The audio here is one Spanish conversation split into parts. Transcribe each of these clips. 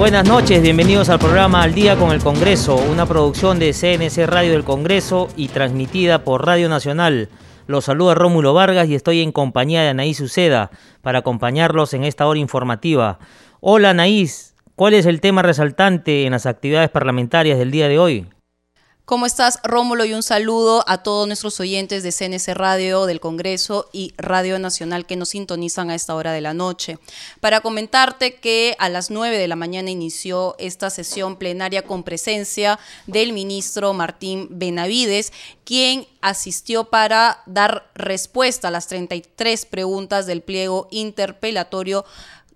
Buenas noches, bienvenidos al programa Al Día con el Congreso, una producción de CNC Radio del Congreso y transmitida por Radio Nacional. Los saluda Rómulo Vargas y estoy en compañía de Anaís Uceda para acompañarlos en esta hora informativa. Hola Anaís, ¿cuál es el tema resaltante en las actividades parlamentarias del día de hoy? ¿Cómo estás, Rómulo? Y un saludo a todos nuestros oyentes de CNC Radio del Congreso y Radio Nacional que nos sintonizan a esta hora de la noche. Para comentarte que a las 9 de la mañana inició esta sesión plenaria con presencia del ministro Martín Benavides, quien asistió para dar respuesta a las 33 preguntas del pliego interpelatorio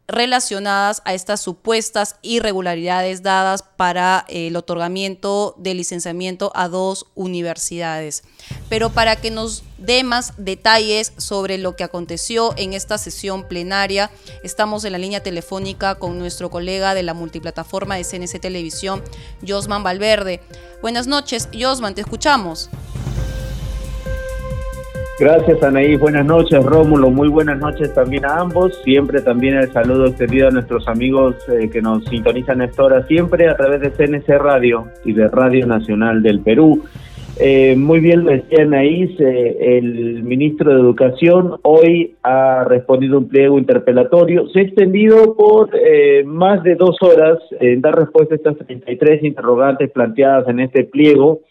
relacionadas a estas supuestas irregularidades dadas para el otorgamiento de licenciamiento a dos universidades. Pero para que nos dé más detalles sobre lo que aconteció en esta sesión plenaria, estamos en la línea telefónica con nuestro colega de la multiplataforma de CNC Televisión, Josman Valverde. Buenas noches, Josman, te escuchamos. Gracias Anaí, buenas noches Rómulo, muy buenas noches también a ambos, siempre también el saludo extendido a nuestros amigos eh, que nos sintonizan esta hora siempre a través de CNC Radio y de Radio Nacional del Perú. Eh, muy bien lo decía Anaís, eh, el ministro de Educación hoy ha respondido un pliego interpelatorio, se ha extendido por más de dos horas en dar respuesta a estas 33 interrogantes planteadas en este pliego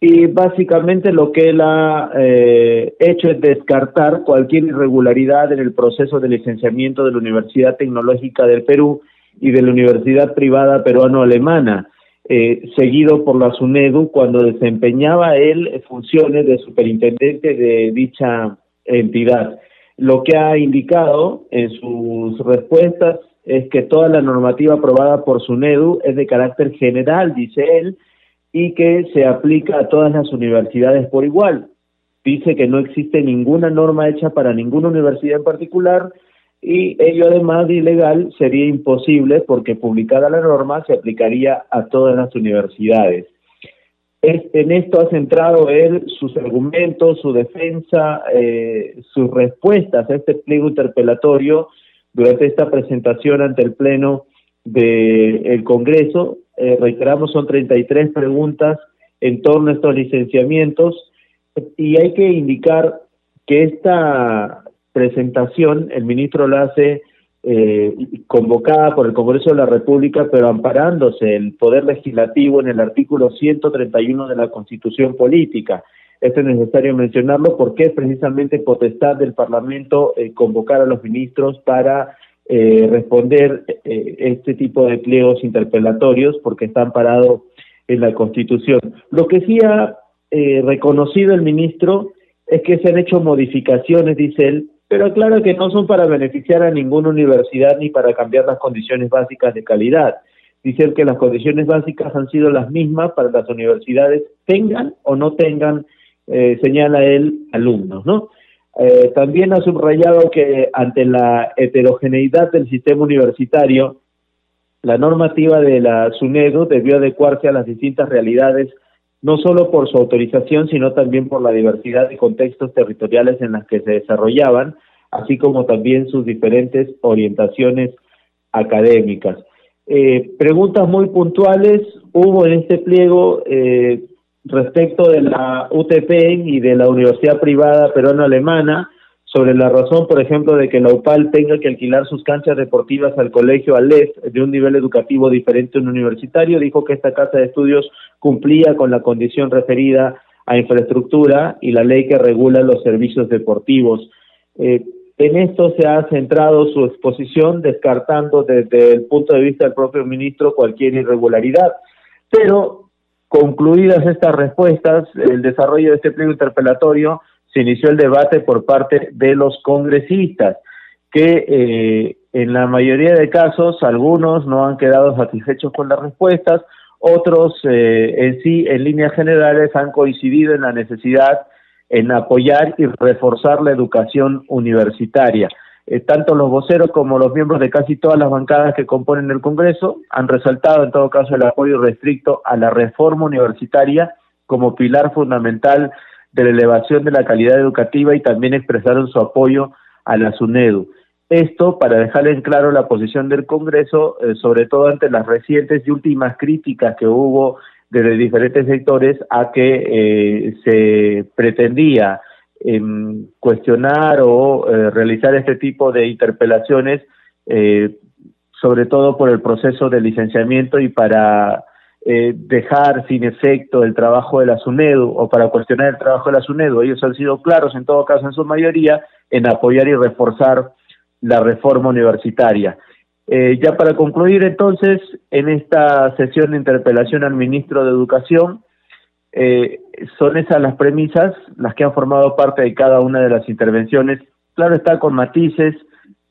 y básicamente lo que él ha eh, hecho es descartar cualquier irregularidad en el proceso de licenciamiento de la Universidad Tecnológica del Perú y de la Universidad Privada Peruano-Alemana, eh, seguido por la SUNEDU cuando desempeñaba él funciones de superintendente de dicha entidad. Lo que ha indicado en sus respuestas es que toda la normativa aprobada por SUNEDU es de carácter general, dice él, y que se aplica a todas las universidades por igual. Dice que no existe ninguna norma hecha para ninguna universidad en particular y ello además de ilegal sería imposible porque publicada la norma se aplicaría a todas las universidades. en esto ha centrado él sus argumentos, su defensa, eh, sus respuestas a este pliego interpelatorio durante esta presentación ante el Pleno del Congreso eh, reiteramos, son 33 preguntas en torno a estos licenciamientos y hay que indicar que esta presentación el ministro la hace eh, convocada por el Congreso de la República, pero amparándose el Poder Legislativo en el artículo 131 de la Constitución Política. Esto es necesario mencionarlo porque es precisamente potestad del Parlamento eh, convocar a los ministros para eh, responder eh, este tipo de pliegos interpelatorios porque están parados en la Constitución. Lo que sí ha eh, reconocido el ministro es que se han hecho modificaciones, dice él, pero aclara que no son para beneficiar a ninguna universidad ni para cambiar las condiciones básicas de calidad. Dice él que las condiciones básicas han sido las mismas para las universidades, tengan o no tengan, eh, señala él, alumnos, ¿no? Eh, también ha subrayado que ante la heterogeneidad del sistema universitario, la normativa de la SUNEDO debió adecuarse a las distintas realidades, no solo por su autorización, sino también por la diversidad de contextos territoriales en las que se desarrollaban, así como también sus diferentes orientaciones académicas. Eh, preguntas muy puntuales hubo en este pliego eh, respecto de la UTP y de la Universidad Privada Peruano-Alemana sobre la razón, por ejemplo, de que la UPAL tenga que alquilar sus canchas deportivas al colegio Aleph de un nivel educativo diferente a un universitario, dijo que esta casa de estudios cumplía con la condición referida a infraestructura y la ley que regula los servicios deportivos. Eh, en esto se ha centrado su exposición, descartando desde el punto de vista del propio ministro cualquier irregularidad. Pero Concluidas estas respuestas, el desarrollo de este pliego interpelatorio, se inició el debate por parte de los congresistas, que eh, En la mayoría de casos, algunos no han quedado satisfechos con las respuestas, otros eh, en sí, en líneas generales, han coincidido en la necesidad en apoyar y reforzar la educación universitaria. Eh, tanto los voceros como los miembros de casi todas las bancadas que componen el Congreso han resaltado en todo caso el apoyo restricto a la reforma universitaria como pilar fundamental de la elevación de la calidad educativa y también expresaron su apoyo a la SUNEDU. Esto para dejar en claro la posición del Congreso, eh, sobre todo ante las recientes y últimas críticas que hubo desde diferentes sectores a que eh, se pretendía cuestionar o eh, realizar este tipo de interpelaciones, sobre todo por el proceso de licenciamiento y para dejar sin efecto el trabajo de la SUNEDU o para cuestionar el trabajo de la SUNEDU. Ellos han sido claros, en todo caso, en su mayoría, en apoyar y reforzar la reforma universitaria. Eh, ya para concluir entonces, en esta sesión de interpelación al ministro de Educación, eh, son esas las premisas, las que han formado parte de cada una de las intervenciones. Claro está con matices,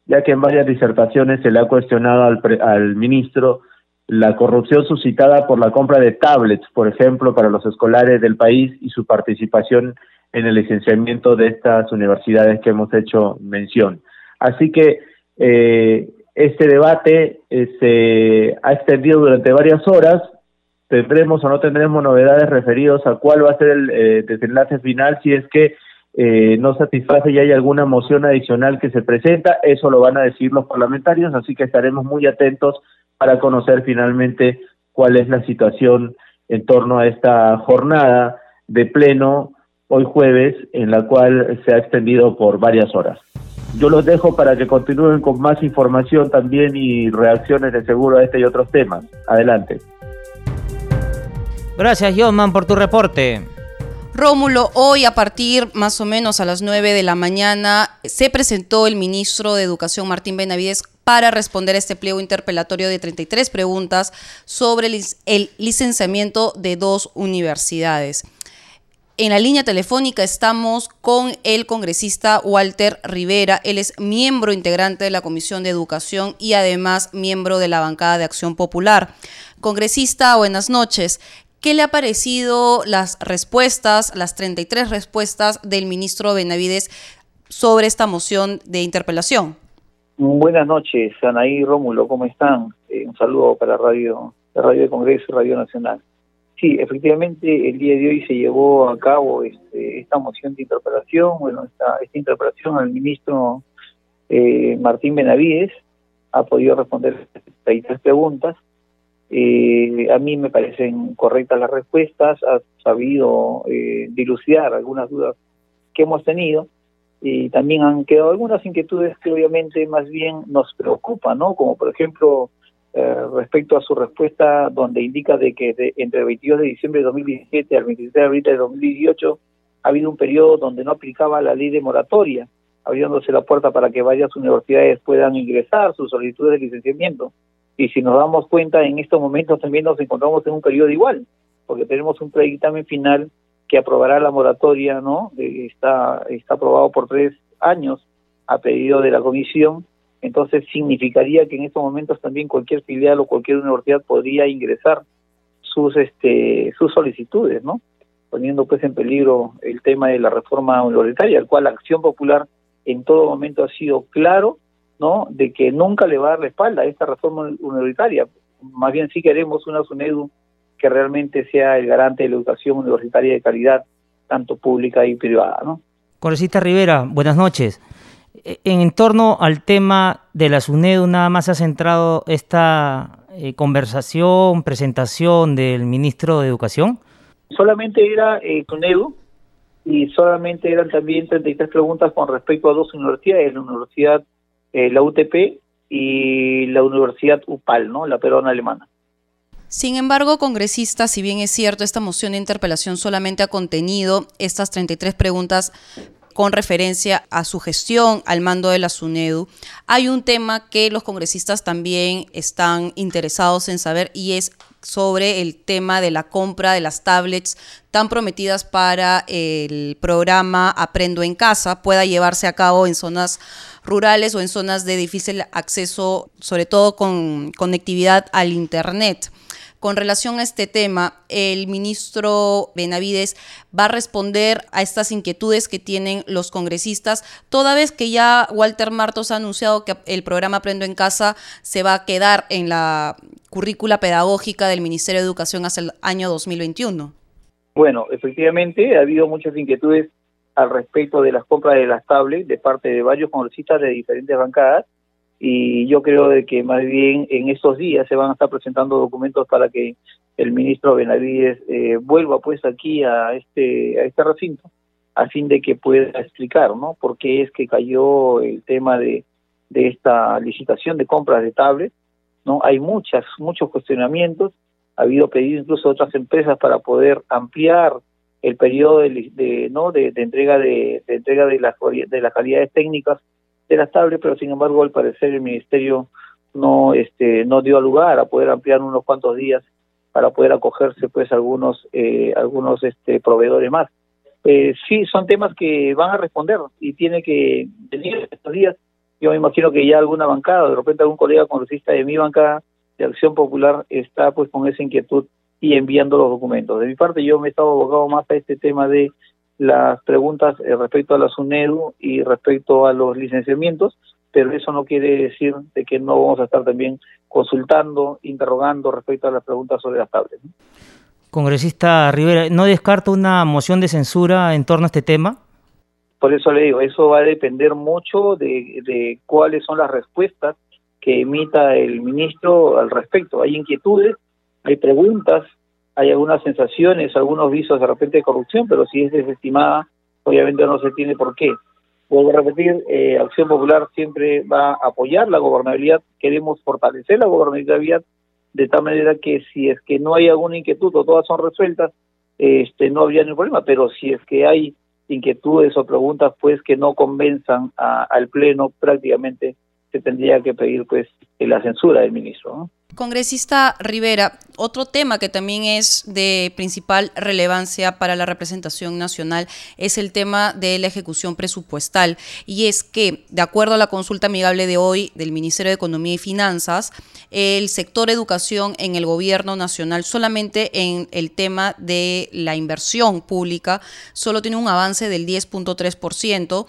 ya que en varias disertaciones se le ha cuestionado al, al ministro la corrupción suscitada por la compra de tablets, por ejemplo, para los escolares del país y su participación en el licenciamiento de estas universidades que hemos hecho mención. Así que eh, este debate eh, se ha extendido durante varias horas. Tendremos o no tendremos novedades referidos a cuál va a ser el eh, desenlace final si es que no satisface y hay alguna moción adicional que se presenta. Eso lo van a decir los parlamentarios, así que estaremos muy atentos para conocer finalmente cuál es la situación en torno a esta jornada de pleno hoy jueves, en la cual se ha extendido por varias horas. Yo los dejo para que continúen con más información también y reacciones de seguro a este y otros temas. Adelante. Gracias, Josman, por tu reporte. Rómulo, hoy a partir más o menos a las 9 de la mañana se presentó el ministro de Educación Martín Benavides para responder a este pliego interpelatorio de 33 preguntas sobre el licenciamiento de dos universidades. En la línea telefónica estamos con el congresista Walter Rivera. Él es miembro integrante de la Comisión de Educación y además miembro de la bancada de Acción Popular. Congresista, buenas noches. ¿Qué le ha parecido las respuestas, las 33 respuestas del ministro Benavides sobre esta moción de interpelación? Buenas noches, Anaí Rómulo, ¿cómo están? Eh, un saludo para Radio, Radio de Congreso y Radio Nacional. Sí, efectivamente, el día de hoy se llevó a cabo este, esta moción de interpelación, bueno, esta, esta interpelación al ministro eh, Martín Benavides, ha podido responder 33 preguntas. Eh, a mí me parecen correctas las respuestas, ha sabido eh, dilucidar algunas dudas que hemos tenido y también han quedado algunas inquietudes que obviamente más bien nos preocupan, ¿no? Como por ejemplo eh, respecto a su respuesta donde indica de que entre el 22 de diciembre de 2017 al 27 de abril de 2018 ha habido un periodo donde no aplicaba la ley de moratoria, abriéndose la puerta para que varias universidades puedan ingresar sus solicitudes de licenciamiento. Y si nos damos cuenta, en estos momentos también nos encontramos en un periodo igual, porque tenemos un predictamen final que aprobará la moratoria, ¿no? Está, está aprobado por tres años a pedido de la comisión entonces significaría que en estos momentos también cualquier filial o cualquier universidad podría ingresar sus este sus solicitudes, ¿no? Poniendo pues en peligro el tema de la reforma universitaria, el cual la Acción Popular en todo momento ha sido claro, ¿no? De que nunca le va a dar la espalda a esta reforma universitaria. Más bien sí queremos una SUNEDU que realmente sea el garante de la educación universitaria de calidad, tanto pública y privada, ¿no? Congresista Rivera, buenas noches en torno al tema de la SUNEDU, nada más ha centrado esta eh, conversación, presentación del ministro de Educación? Solamente era eh, SUNEDU y solamente eran también 33 preguntas con respecto a dos universidades, la Universidad, eh, la UTP y la Universidad UPAL, ¿no? la peruana alemana. Sin embargo, congresista, si bien es cierto, esta moción de interpelación solamente ha contenido estas 33 preguntas con referencia a su gestión al mando de la SUNEDU, hay un tema que los congresistas también están interesados en saber y es sobre el tema de la compra de las tablets tan prometidas para el programa Aprendo en Casa pueda llevarse a cabo en zonas rurales o en zonas de difícil acceso, sobre todo con conectividad al Internet con relación a este tema, el ministro Benavides va a responder a estas inquietudes que tienen los congresistas, toda vez que ya Walter Martos ha anunciado que el programa Aprendo en Casa se va a quedar en la currícula pedagógica del Ministerio de Educación hasta el año 2021. Bueno, efectivamente ha habido muchas inquietudes al respecto de las compras de las tablets de parte de varios congresistas de diferentes bancadas y yo creo de que más bien en estos días se van a estar presentando documentos para que el ministro Benavides eh, vuelva pues aquí a este a este recinto a fin de que pueda explicar no por qué es que cayó el tema de, de esta licitación de compras de tablets no hay muchas muchos cuestionamientos. Ha habido pedidos incluso de otras empresas para poder ampliar el periodo de, no de, entrega de, de, entrega de las de las calidades técnicas era estable, pero sin embargo al parecer el ministerio no este no dio lugar a poder ampliar unos cuantos días para poder acogerse pues algunos eh, algunos este proveedores más. Eh, sí son temas que van a responder y tiene que venir estos días. Yo me imagino que ya alguna bancada de repente algún colega congresista de mi bancada de Acción Popular está pues con esa inquietud y enviando los documentos de mi parte yo me he estado abogado más a este tema de las preguntas eh, respecto a la SUNEDU y respecto a los licenciamientos, pero eso no quiere decir de que no vamos a estar también consultando, interrogando respecto a las preguntas sobre las tablets. Congresista Rivera, ¿no descarta una moción de censura en torno a este tema? Por eso le digo, eso va a depender mucho de, de cuáles son las respuestas que emita el ministro al respecto. Hay inquietudes, hay preguntas, hay algunas sensaciones, algunos visos de repente de corrupción, pero si es desestimada, obviamente no se tiene por qué. Vuelvo a repetir, eh, Acción Popular siempre va a apoyar la gobernabilidad, queremos fortalecer la gobernabilidad de tal manera que si es que no hay alguna inquietud o todas son resueltas, este no habría ningún problema, pero si es que hay inquietudes o preguntas pues que no convenzan al Pleno, prácticamente se tendría que pedir pues la censura del ministro. ¿no? Congresista Rivera, otro tema que también es de principal relevancia para la representación nacional es el tema de la ejecución presupuestal. Y es que, de acuerdo a la consulta amigable de hoy del Ministerio de Economía y Finanzas, el sector educación en el gobierno nacional, solamente en el tema de la inversión pública, solo tiene un avance del 10.3%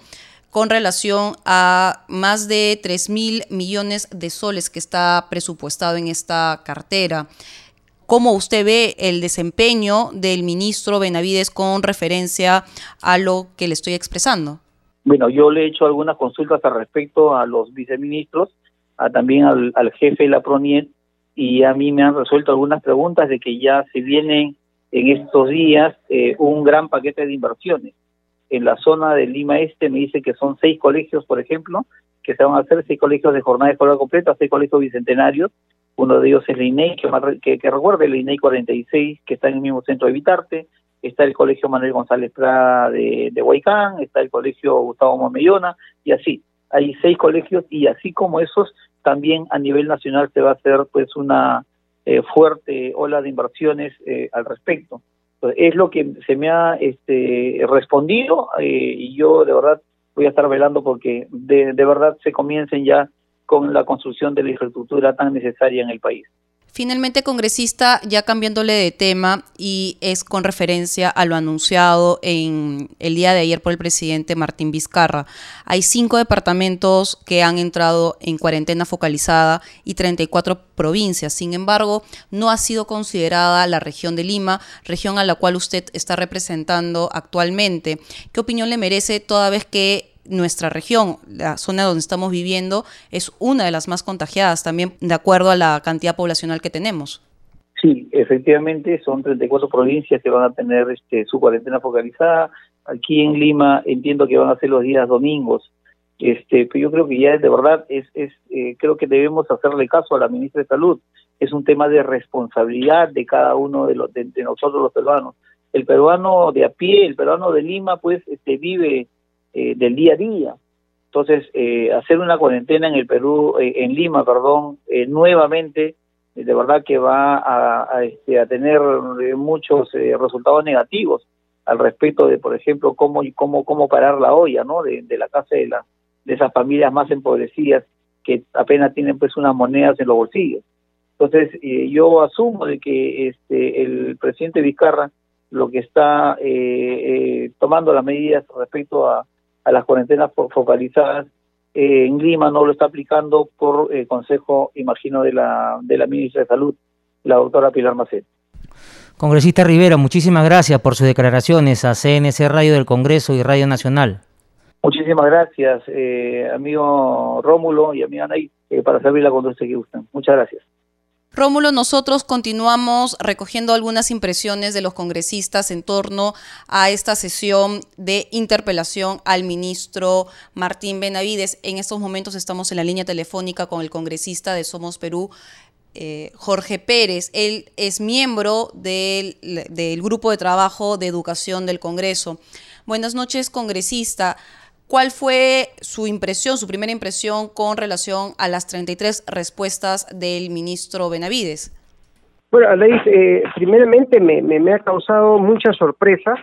con relación a más de 3 mil millones de soles que está presupuestado en esta cartera. ¿Cómo usted ve el desempeño del ministro Benavides con referencia a lo que le estoy expresando? Bueno, yo le he hecho algunas consultas al respecto a los viceministros, a, también al, jefe de la PRONIET, y a mí me han resuelto algunas preguntas de que ya se viene en estos días eh, un gran paquete de inversiones en la zona de Lima Este me dice que son seis colegios, por ejemplo, que se van a hacer seis colegios de jornada escolar completa, seis colegios bicentenarios. Uno de ellos es el INEI, que, que, recuerde, el INEI 46, que está en el mismo centro de Vitarte. Está el colegio Manuel González Prada de, de Huaycán, está el colegio Gustavo Momellona, y así. Hay seis colegios, y así como esos, también a nivel nacional se va a hacer pues una eh, fuerte ola de inversiones eh, al respecto es lo que se me ha este, respondido eh, y yo de verdad voy a estar velando porque de, de verdad se comiencen ya con la construcción de la infraestructura tan necesaria en el país. Finalmente, congresista, ya cambiándole de tema y es con referencia a lo anunciado en el día de ayer por el presidente Martín Vizcarra. Hay cinco departamentos que han entrado en cuarentena focalizada y 34 provincias. Sin embargo, no ha sido considerada la región de Lima, región a la cual usted está representando actualmente. ¿Qué opinión le merece toda vez que nuestra región, la zona donde estamos viviendo, es una de las más contagiadas también de acuerdo a la cantidad poblacional que tenemos. Sí, efectivamente son 34 provincias que van a tener este, su cuarentena focalizada. Aquí en Lima entiendo que van a ser los días domingos. Este, pero yo creo que ya de verdad es, es eh, creo que debemos hacerle caso a la ministra de Salud. Es un tema de responsabilidad de cada uno de, los, de, nosotros los peruanos. El peruano de a pie, el peruano de Lima, pues este, vive eh, del día a día. Entonces, eh, hacer una cuarentena en el Perú, eh, en Lima, perdón, nuevamente, de verdad que va a, este, a tener muchos resultados negativos al respecto de, por ejemplo, cómo cómo cómo parar la olla, ¿no? De, la casa de la de esas familias más empobrecidas que apenas tienen pues unas monedas en los bolsillos. Entonces eh, yo asumo de que este el presidente Vizcarra lo que está eh, tomando las medidas respecto a, a las cuarentenas focalizadas en Lima no lo está aplicando por consejo, imagino, de la, de la ministra de Salud, la doctora Pilar Macet. Congresista Rivera, muchísimas gracias por sus declaraciones a CNC Radio del Congreso y Radio Nacional. Muchísimas gracias, eh, amigo Rómulo y amiga Nay, eh, para servirla cuando usted que gustan. Muchas gracias. Rómulo, nosotros continuamos recogiendo algunas impresiones de los congresistas en torno a esta sesión de interpelación al ministro Martín Benavides. En estos momentos estamos en la línea telefónica con el congresista de Somos Perú, eh, Jorge Pérez. Él es miembro del, Grupo de Trabajo de Educación del Congreso. Buenas noches, congresista. ¿Cuál fue su impresión, su primera impresión con relación a las 33 respuestas del ministro Benavides? Bueno, Alex, eh, primeramente me, me, ha causado mucha sorpresa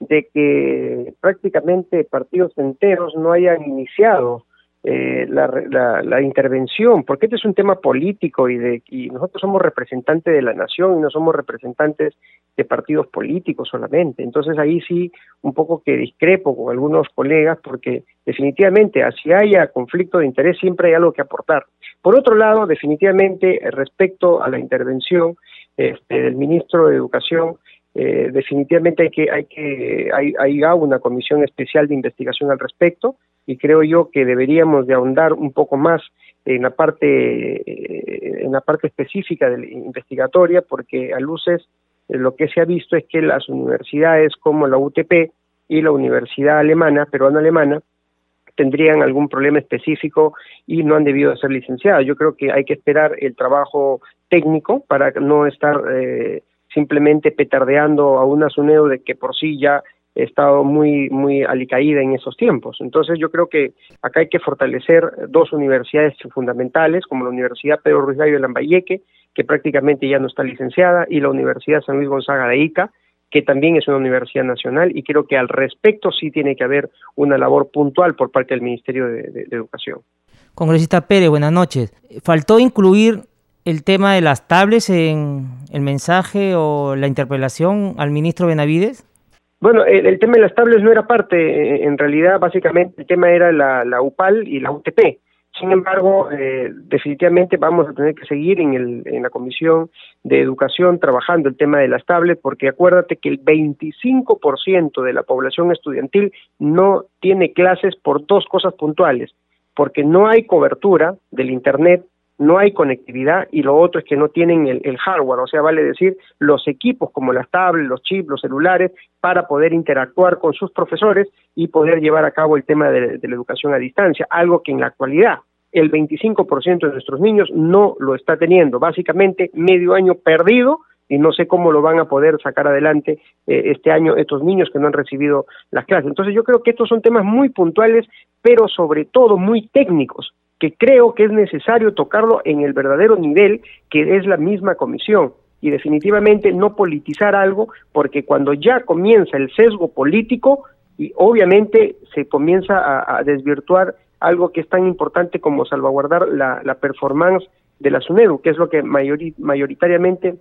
de que prácticamente partidos enteros no hayan iniciado eh, la, la, intervención, porque este es un tema político y, de, y nosotros somos representantes de la nación y no somos representantes de partidos políticos solamente. Entonces ahí sí un poco que discrepo con algunos colegas porque definitivamente así haya conflicto de interés siempre hay algo que aportar. Por otro lado, definitivamente respecto a la intervención este, del ministro de Educación, eh, definitivamente hay que hay que hay, hay una comisión especial de investigación al respecto y creo yo que deberíamos de ahondar un poco más en la parte eh, en la parte específica de la investigatoria porque a luces lo que se ha visto es que las universidades como la UTP y la Universidad Alemana, peruana alemana, tendrían algún problema específico y no han debido de ser licenciadas. Yo creo que hay que esperar el trabajo técnico para no estar eh, simplemente petardeando a una SUNEDO de que por sí ya he estado muy, muy alicaída en esos tiempos. Entonces yo creo que acá hay que fortalecer dos universidades fundamentales, como la Universidad Pedro Ruiz Gallo de Lambayeque, que prácticamente ya no está licenciada, y la Universidad San Luis Gonzaga de Ica, que también es una universidad nacional, y creo que al respecto sí tiene que haber una labor puntual por parte del Ministerio de, de Educación. Congresista Pérez, buenas noches. Faltó incluir el tema de las tablets en el mensaje o la interpelación al ministro Benavides? Bueno, el, tema de las tablets no era parte, en realidad básicamente el tema era la, UPAL y la UTP. Sin embargo, eh, definitivamente vamos a tener que seguir en, el, en la Comisión de Educación trabajando el tema de las tablets, porque acuérdate que el 25% de la población estudiantil no tiene clases por dos cosas puntuales, porque no hay cobertura del Internet no hay conectividad y lo otro es que no tienen el, hardware, o sea, vale decir, los equipos como las tablets, los chips, los celulares, para poder interactuar con sus profesores y poder llevar a cabo el tema de, la educación a distancia, algo que en la actualidad el 25% de nuestros niños no lo está teniendo, básicamente medio año perdido y no sé cómo lo van a poder sacar adelante eh, este año estos niños que no han recibido las clases. Entonces yo creo que estos son temas muy puntuales, pero sobre todo muy técnicos, que creo que es necesario tocarlo en el verdadero nivel que es la misma comisión y definitivamente no politizar algo porque cuando ya comienza el sesgo político y obviamente se comienza a, desvirtuar algo que es tan importante como salvaguardar la, performance de la SUNEDU, que es lo que mayoritariamente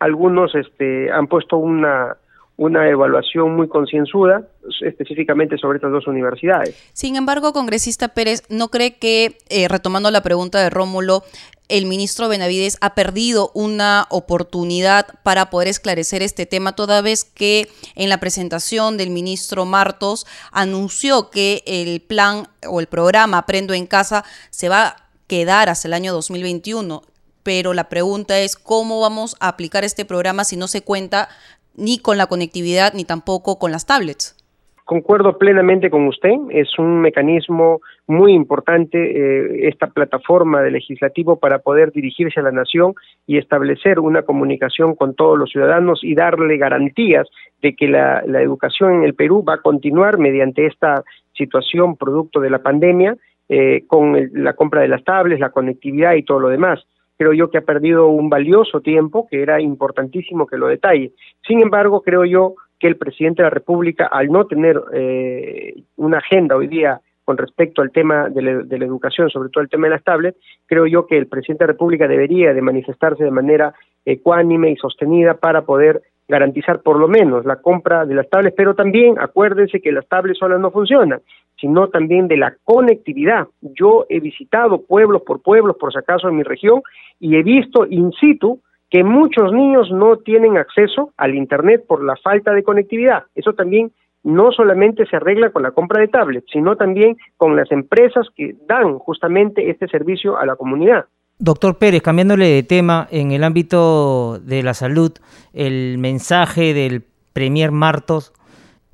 algunos este, han puesto una, una evaluación muy concienzuda específicamente sobre estas dos universidades. Sin embargo, congresista Pérez, ¿no cree que, eh, retomando la pregunta de Rómulo, el ministro Benavides ha perdido una oportunidad para poder esclarecer este tema, toda vez que en la presentación del ministro Martos anunció que el plan o el programa Aprendo en Casa se va a quedar hasta el año 2021? Pero la pregunta es, ¿cómo vamos a aplicar este programa si no se cuenta ni con la conectividad ni tampoco con las tablets. Concuerdo plenamente con usted, es un mecanismo muy importante eh, esta plataforma de legislativo para poder dirigirse a la nación y establecer una comunicación con todos los ciudadanos y darle garantías de que la, educación en el Perú va a continuar mediante esta situación producto de la pandemia eh, con la compra de las tablets, la conectividad y todo lo demás creo yo que ha perdido un valioso tiempo que era importantísimo que lo detalle. Sin embargo, creo yo que el presidente de la República, al no tener eh, una agenda hoy día con respecto al tema de la, educación, sobre todo el tema de las tablets, creo yo que el presidente de la República debería de manifestarse de manera ecuánime y sostenida para poder garantizar por lo menos la compra de las tablets, pero también acuérdense que las tablets solas no funcionan, sino también de la conectividad. Yo he visitado pueblos por pueblos, por si acaso en mi región, y he visto in situ que muchos niños no tienen acceso al Internet por la falta de conectividad. Eso también no solamente se arregla con la compra de tablets, sino también con las empresas que dan justamente este servicio a la comunidad. Doctor Pérez, cambiándole de tema, en el ámbito de la salud, el mensaje del Premier Martos,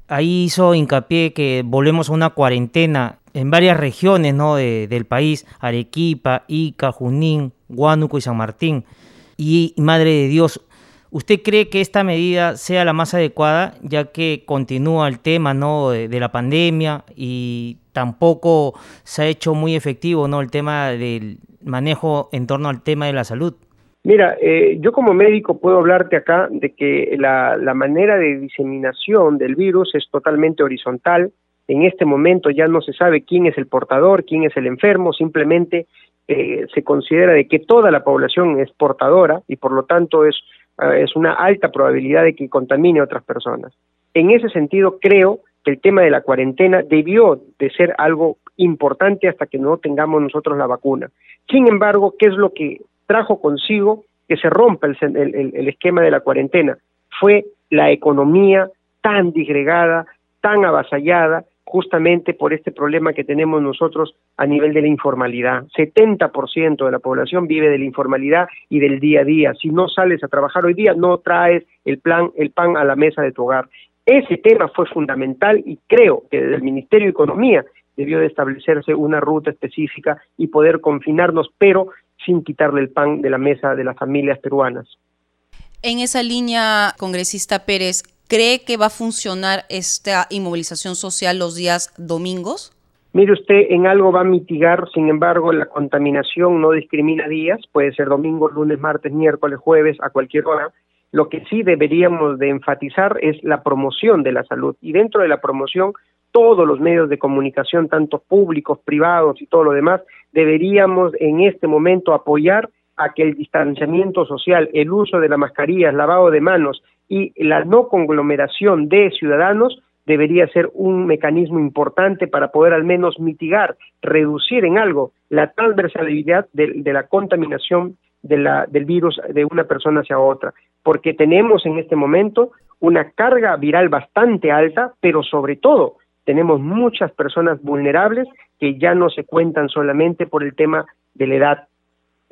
ahí hizo hincapié que volvemos a una cuarentena en varias regiones ¿no? del país, Arequipa, Ica, Junín, Huánuco y San Martín y Madre de Dios, ¿usted cree que esta medida sea la más adecuada ya que continúa el tema ¿no? de, la pandemia y tampoco se ha hecho muy efectivo ¿no? el tema del manejo en torno al tema de la salud? Mira, eh, yo como médico puedo hablarte acá de que la, manera de diseminación del virus es totalmente horizontal. En este momento ya no se sabe quién es el portador, quién es el enfermo, simplemente eh, se considera de que toda la población es portadora y por lo tanto es, eh, es una alta probabilidad de que contamine a otras personas. En ese sentido, creo que el tema de la cuarentena debió de ser algo importante hasta que no tengamos nosotros la vacuna. Sin embargo, ¿qué es lo que trajo consigo que se rompa el, el, esquema de la cuarentena? Fue la economía tan disgregada, tan avasallada, justamente por este problema que tenemos nosotros a nivel de la informalidad. 70% de la población vive de la informalidad y del día a día. Si no sales a trabajar hoy día, no traes el plan, el pan a la mesa de tu hogar. Ese tema fue fundamental y creo que desde el Ministerio de Economía debió de establecerse una ruta específica y poder confinarnos, pero sin quitarle el pan de la mesa de las familias peruanas. En esa línea, congresista Pérez, ¿Cree que va a funcionar esta inmovilización social los días domingos? Mire usted, en algo va a mitigar, sin embargo, la contaminación no discrimina días, puede ser domingo, lunes, martes, miércoles, jueves, a cualquier hora. Lo que sí deberíamos de enfatizar es la promoción de la salud y dentro de la promoción todos los medios de comunicación, tanto públicos, privados y todo lo demás, deberíamos en este momento apoyar a que el distanciamiento social, el uso de la mascarilla, el lavado de manos y la no conglomeración de ciudadanos debería ser un mecanismo importante para poder al menos mitigar, reducir en algo la transversalidad de, la contaminación de la, del virus de una persona hacia otra, porque tenemos en este momento una carga viral bastante alta, pero sobre todo tenemos muchas personas vulnerables que ya no se cuentan solamente por el tema de la edad,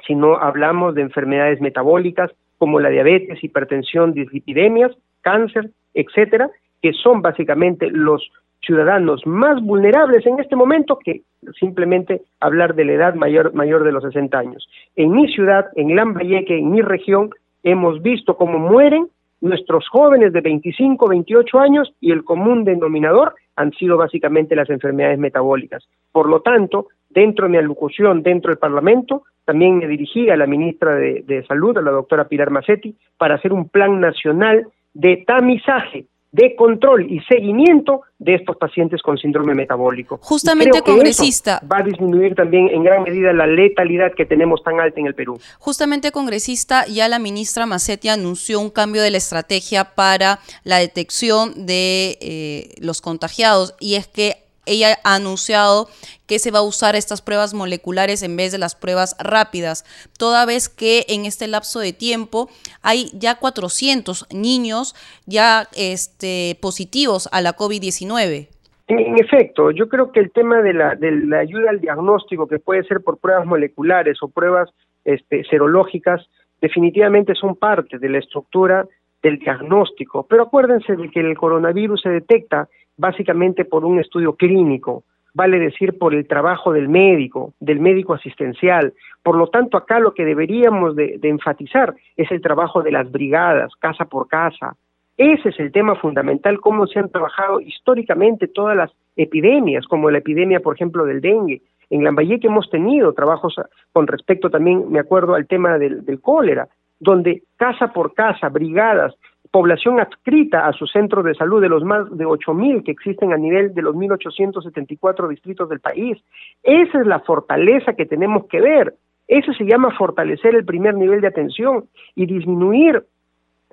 sino hablamos de enfermedades metabólicas como la diabetes, hipertensión, dislipidemias, cáncer, etcétera, que son básicamente los ciudadanos más vulnerables en este momento que simplemente hablar de la edad mayor, mayor de los 60 años. En mi ciudad, en Lambayeque, en mi región, hemos visto cómo mueren nuestros jóvenes de 25, 28 años y el común denominador han sido básicamente las enfermedades metabólicas. Por lo tanto, dentro de mi alocución, dentro del Parlamento, también me dirigí a la ministra de, de Salud, a la doctora Pilar Macetti, para hacer un plan nacional de tamizaje de control y seguimiento de estos pacientes con síndrome metabólico. Justamente, congresista. va a disminuir también en gran medida la letalidad que tenemos tan alta en el Perú. Justamente, congresista, ya la ministra Macetti anunció un cambio de la estrategia para la detección de eh, los contagiados y es que ella ha anunciado que se va a usar estas pruebas moleculares en vez de las pruebas rápidas, toda vez que en este lapso de tiempo hay ya 400 niños ya este, positivos a la COVID-19. En, efecto, yo creo que el tema de la, de la ayuda al diagnóstico, que puede ser por pruebas moleculares o pruebas este, serológicas, definitivamente son parte de la estructura del diagnóstico. Pero acuérdense de que el coronavirus se detecta básicamente por un estudio clínico, vale decir por el trabajo del médico, del médico asistencial. Por lo tanto, acá lo que deberíamos de, enfatizar es el trabajo de las brigadas, casa por casa. Ese es el tema fundamental, cómo se han trabajado históricamente todas las epidemias, como la epidemia, por ejemplo, del dengue. En Lambayeque hemos tenido trabajos con respecto también, me acuerdo, al tema del, del cólera, donde casa por casa, brigadas, población adscrita a su centro de salud de los más de 8.000 que existen a nivel de los 1.874 distritos del país. Esa es la fortaleza que tenemos que ver. Eso se llama fortalecer el primer nivel de atención y disminuir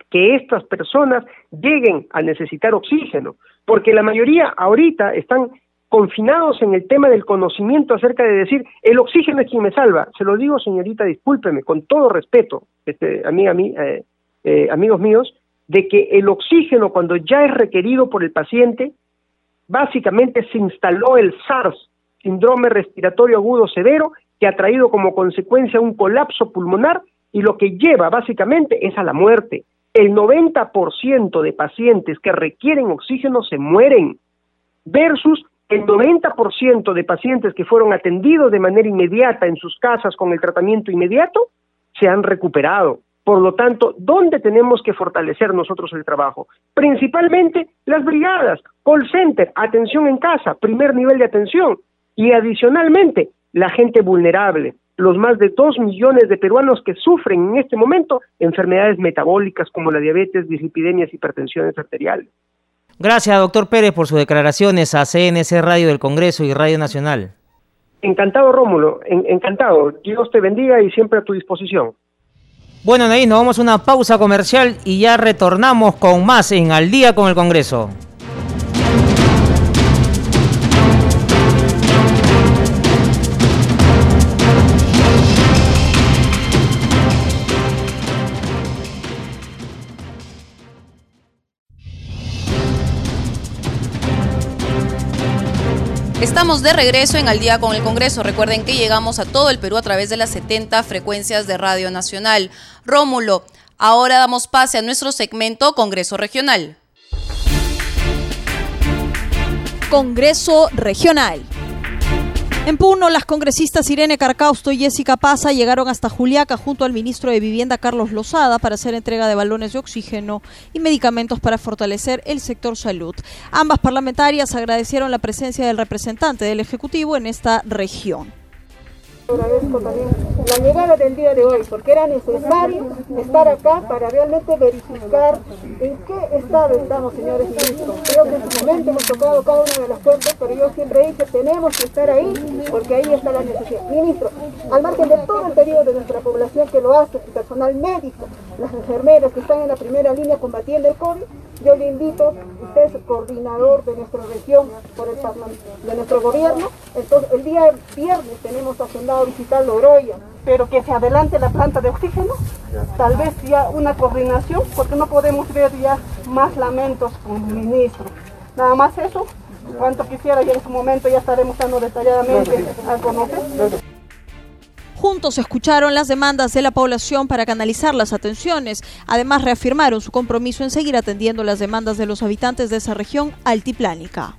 que estas personas lleguen a necesitar oxígeno, porque la mayoría ahorita están confinados en el tema del conocimiento acerca de decir el oxígeno es quien me salva. Se lo digo, señorita, discúlpeme, con todo respeto, este, amiga, eh, eh, amigos míos, de que el oxígeno cuando ya es requerido por el paciente, básicamente se instaló el SARS, síndrome respiratorio agudo severo, que ha traído como consecuencia un colapso pulmonar y lo que lleva básicamente es a la muerte. El 90% de pacientes que requieren oxígeno se mueren versus el 90% de pacientes que fueron atendidos de manera inmediata en sus casas con el tratamiento inmediato se han recuperado. Por lo tanto, ¿dónde tenemos que fortalecer nosotros el trabajo? Principalmente las brigadas, call center, atención en casa, primer nivel de atención y adicionalmente la gente vulnerable, los más de dos millones de peruanos que sufren en este momento enfermedades metabólicas como la diabetes, dislipidemias, hipertensiones arteriales. Gracias, doctor Pérez, por sus declaraciones a CNC Radio del Congreso y Radio Nacional. Encantado, Rómulo, encantado. Dios te bendiga y siempre a tu disposición. Bueno, Naís, nos vamos a una pausa comercial y ya retornamos con más en Al día con el Congreso. Estamos de regreso en Al día con el Congreso. Recuerden que llegamos a todo el Perú a través de las 70 frecuencias de Radio Nacional. Rómulo, ahora damos pase a nuestro segmento Congreso Regional. Congreso Regional. En Puno, las congresistas Irene Carcausto y Jessica Paza llegaron hasta Juliaca junto al ministro de Vivienda Carlos Lozada para hacer entrega de balones de oxígeno y medicamentos para fortalecer el sector salud. Ambas parlamentarias agradecieron la presencia del representante del Ejecutivo en esta región. Agradezco también la llegada del día de hoy, porque era necesario estar acá para realmente verificar en qué estado estamos, señores ministros. Creo que en su momento hemos tocado cada una de las puertas, pero yo siempre dije, tenemos que estar ahí, porque ahí está la necesidad. Ministro, al margen de todo el periodo de nuestra población que lo hace, el personal médico, las enfermeras que están en la primera línea combatiendo el COVID, yo le invito, usted es coordinador de nuestra región por el de nuestro gobierno, entonces el día viernes tenemos agendado visitar Loroya, pero que se adelante la planta de oxígeno, tal vez ya una coordinación, porque no podemos ver ya más lamentos con el ministro. Nada más eso, cuanto quisiera ya en su momento ya estaremos dando detalladamente a conocer. Juntos escucharon las demandas de la población para canalizar las atenciones. Además, reafirmaron su compromiso en seguir atendiendo las demandas de los habitantes de esa región altiplánica.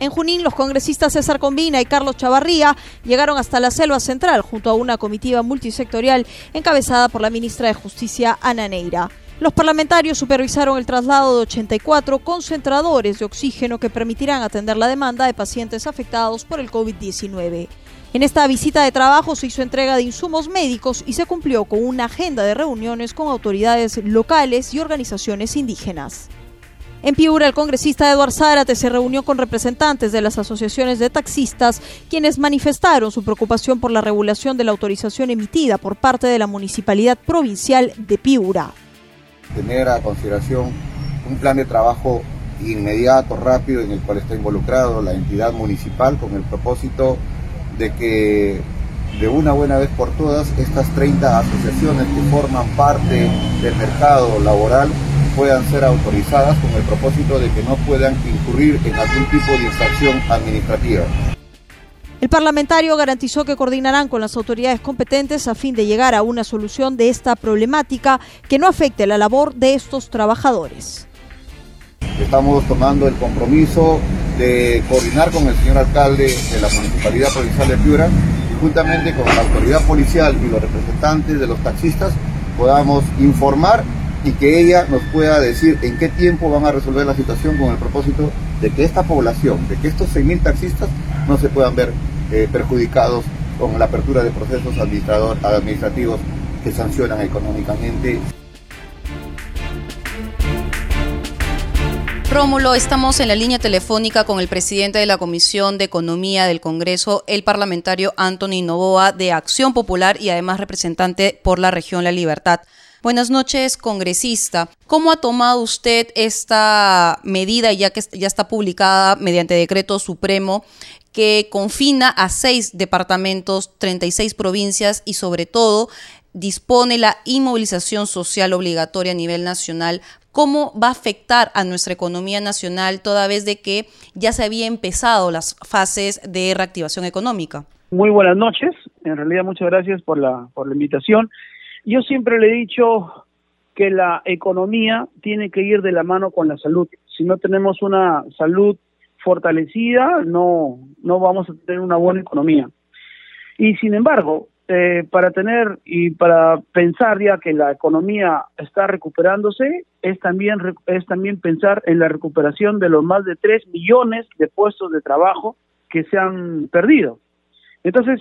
En Junín, los congresistas César Combina y Carlos Chavarría llegaron hasta la selva central junto a una comitiva multisectorial encabezada por la ministra de Justicia, Ana Neira. Los parlamentarios supervisaron el traslado de 84 concentradores de oxígeno que permitirán atender la demanda de pacientes afectados por el COVID-19. En esta visita de trabajo se hizo entrega de insumos médicos y se cumplió con una agenda de reuniones con autoridades locales y organizaciones indígenas. En Piura, el congresista Eduard Zárate se reunió con representantes de las asociaciones de taxistas, quienes manifestaron su preocupación por la regulación de la autorización emitida por parte de la Municipalidad Provincial de Piura. Tener a consideración un plan de trabajo inmediato, rápido, en el cual está involucrado la entidad municipal con el propósito de que de una buena vez por todas estas 30 asociaciones que forman parte del mercado laboral puedan ser autorizadas con el propósito de que no puedan incurrir en algún tipo de infracción administrativa. El parlamentario garantizó que coordinarán con las autoridades competentes a fin de llegar a una solución de esta problemática que no afecte la labor de estos trabajadores. Estamos tomando el compromiso de coordinar con el señor alcalde de la Municipalidad Provincial de Piura y juntamente con la autoridad policial y los representantes de los taxistas podamos informar y que ella nos pueda decir en qué tiempo van a resolver la situación con el propósito de que esta población, de que estos 6.000 taxistas no se puedan ver eh, perjudicados con la apertura de procesos administrativos que sancionan económicamente. Rómulo, estamos en la línea telefónica con el presidente de la Comisión de Economía del Congreso, el parlamentario Anthony Novoa de Acción Popular y además representante por la región La Libertad. Buenas noches, congresista. ¿Cómo ha tomado usted esta medida, ya que ya está publicada mediante decreto supremo, que confina a seis departamentos, 36 provincias y sobre todo dispone la inmovilización social obligatoria a nivel nacional cómo va a afectar a nuestra economía nacional toda vez de que ya se había empezado las fases de reactivación económica. Muy buenas noches, en realidad muchas gracias por la, por la invitación. Yo siempre le he dicho que la economía tiene que ir de la mano con la salud. Si no tenemos una salud fortalecida, no, no vamos a tener una buena economía. Y sin embargo, eh, para tener y para pensar ya que la economía está recuperándose, es también, es también pensar en la recuperación de los más de 3 millones de puestos de trabajo que se han perdido. Entonces,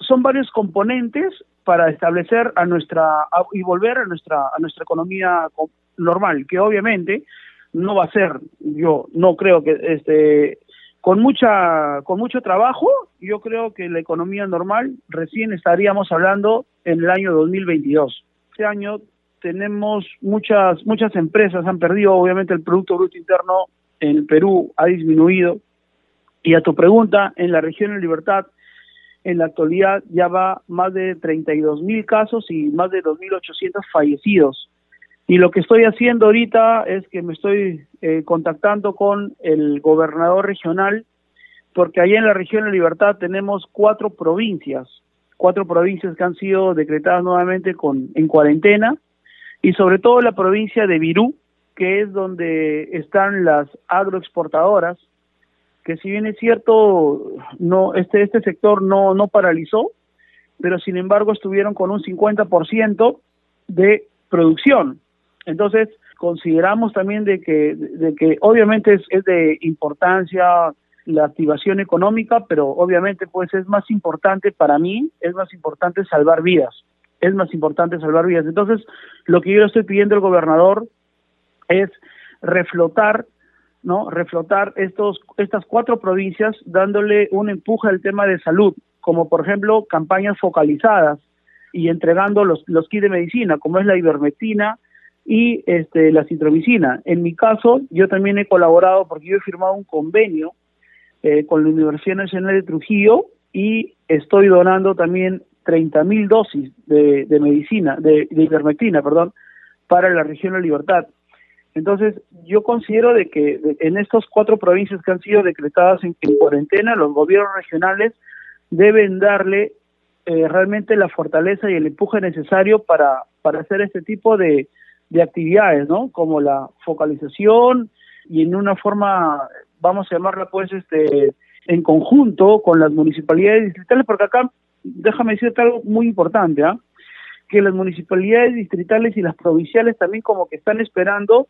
son varios componentes para establecer a nuestra y volver a nuestra a nuestra economía normal, que obviamente no va a ser, yo no creo que este con mucha con mucho trabajo, yo creo que la economía normal recién estaríamos hablando en el año 2022. Este año tenemos muchas muchas empresas han perdido obviamente el producto bruto interno en Perú ha disminuido y a tu pregunta en la región de Libertad en la actualidad ya va más de 32 mil casos y más de 2.800 fallecidos. Y lo que estoy haciendo ahorita es que me estoy eh, contactando con el gobernador regional, porque allá en la región de Libertad tenemos cuatro provincias, cuatro provincias que han sido decretadas nuevamente con, en cuarentena, y sobre todo la provincia de Virú, que es donde están las agroexportadoras, que si bien es cierto, no, este, este sector no, no paralizó, pero sin embargo estuvieron con un 50% de producción. Entonces, consideramos también de que, de que obviamente es, es de importancia la activación económica, pero obviamente pues es más importante para mí, es más importante salvar vidas, es más importante salvar vidas. Entonces, lo que yo estoy pidiendo al gobernador es reflotar, ¿no? Reflotar estos estas cuatro provincias dándole un empuje al tema de salud, como por ejemplo campañas focalizadas y entregando los los kits de medicina, como es la ivermectina, y este, la citromicina. En mi caso, yo también he colaborado porque yo he firmado un convenio eh, con la Universidad Nacional de Trujillo y estoy donando también 30 mil dosis de, medicina, de, de, ivermectina, perdón, para la región de Libertad. Entonces, yo considero de que en estas cuatro provincias que han sido decretadas en, cuarentena, los gobiernos regionales deben darle eh, realmente la fortaleza y el empuje necesario para, para hacer este tipo de, de actividades, ¿no? Como la focalización y en una forma, vamos a llamarla pues, este, en conjunto con las municipalidades distritales, porque acá, déjame decirte algo muy importante, ¿ah? Que las municipalidades distritales y las provinciales también como que están esperando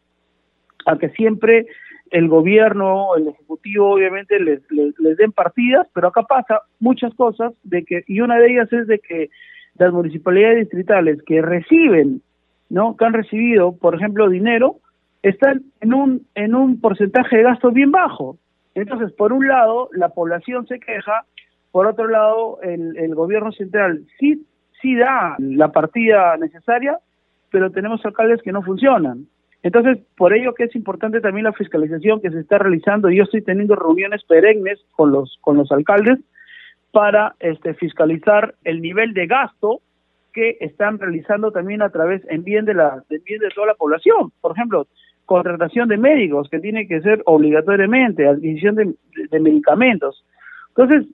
a que siempre el gobierno, el ejecutivo, obviamente les, les, den partidas, pero acá pasa muchas cosas de que, y una de ellas es de que las municipalidades distritales que reciben ¿no? que han recibido, por ejemplo, dinero, están en un, en un porcentaje de gasto bien bajo. Entonces, por un lado, la población se queja, por otro lado, el, el gobierno central sí, sí da la partida necesaria, pero tenemos alcaldes que no funcionan. Entonces, por ello que es importante también la fiscalización que se está realizando. Yo estoy teniendo reuniones perennes con los con los alcaldes para este fiscalizar el nivel de gasto que están realizando también a través, en bien de la, en bien de toda la población. Por ejemplo, contratación de médicos, que tiene que ser obligatoriamente, adquisición de, medicamentos. Entonces,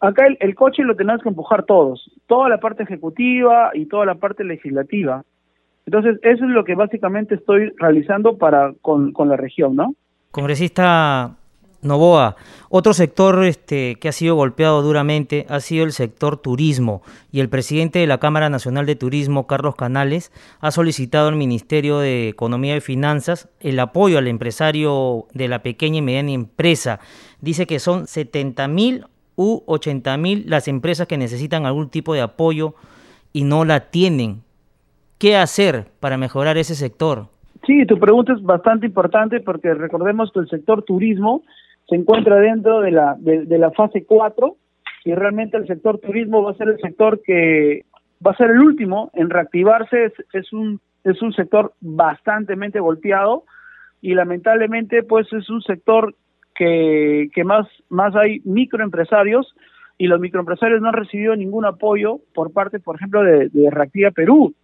acá el, coche lo tenemos que empujar todos, toda la parte ejecutiva y toda la parte legislativa. Entonces, eso es lo que básicamente estoy realizando para con, la región, ¿no? Congresista Novoa, otro sector este, que ha sido golpeado duramente ha sido el sector turismo y el presidente de la Cámara Nacional de Turismo, Carlos Canales, ha solicitado al Ministerio de Economía y Finanzas el apoyo al empresario de la pequeña y mediana empresa. Dice que son 70 mil u 80 mil las empresas que necesitan algún tipo de apoyo y no la tienen. ¿Qué hacer para mejorar ese sector? Sí, tu pregunta es bastante importante porque recordemos que el sector turismo se encuentra dentro de la, de, la fase 4 y realmente el sector turismo va a ser el sector que va a ser el último en reactivarse, es, un es un sector bastante golpeado y lamentablemente pues es un sector que, que más, más hay microempresarios y los microempresarios no han recibido ningún apoyo por parte, por ejemplo, de Reactiva Perú.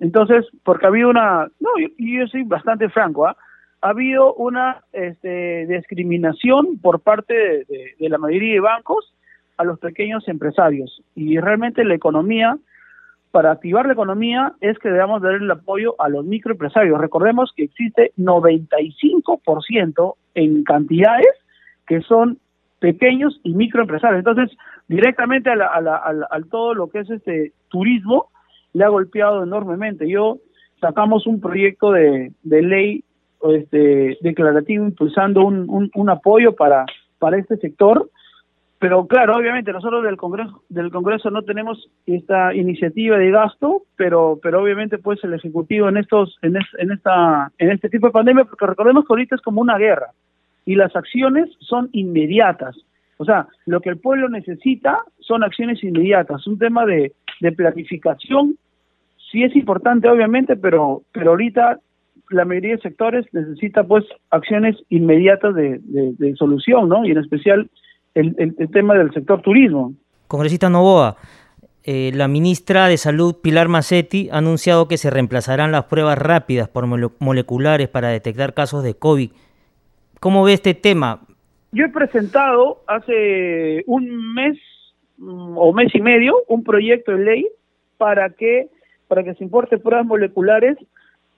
Entonces, porque ha habido una, no, yo, yo soy bastante franco, ¿ah? ha habido una este, discriminación por parte de, la mayoría de bancos a los pequeños empresarios. Y realmente la economía, para activar la economía, es que debamos dar el apoyo a los microempresarios. Recordemos que existe 95% en cantidades que son pequeños y microempresarios. Entonces, directamente a, la, a, la, a, todo lo que es este turismo, le ha golpeado enormemente. Yo sacamos un proyecto de, de ley este, declarativo impulsando un, un, apoyo para, para este sector, pero claro, obviamente nosotros del Congreso del Congreso no tenemos esta iniciativa de gasto, pero pero obviamente pues el ejecutivo en estos en, en esta en este tipo de pandemia porque recordemos que ahorita es como una guerra y las acciones son inmediatas. O sea, lo que el pueblo necesita son acciones inmediatas, un tema de, de planificación sí es importante obviamente, pero, pero ahorita la mayoría de sectores necesita pues acciones inmediatas de, de, solución, ¿no? Y en especial el, el, tema del sector turismo. Congresista Novoa, eh, la ministra de Salud, Pilar Macetti, ha anunciado que se reemplazarán las pruebas rápidas por moleculares para detectar casos de COVID. ¿Cómo ve este tema? Yo he presentado hace un mes o mes y medio un proyecto de ley para que para que se importe pruebas moleculares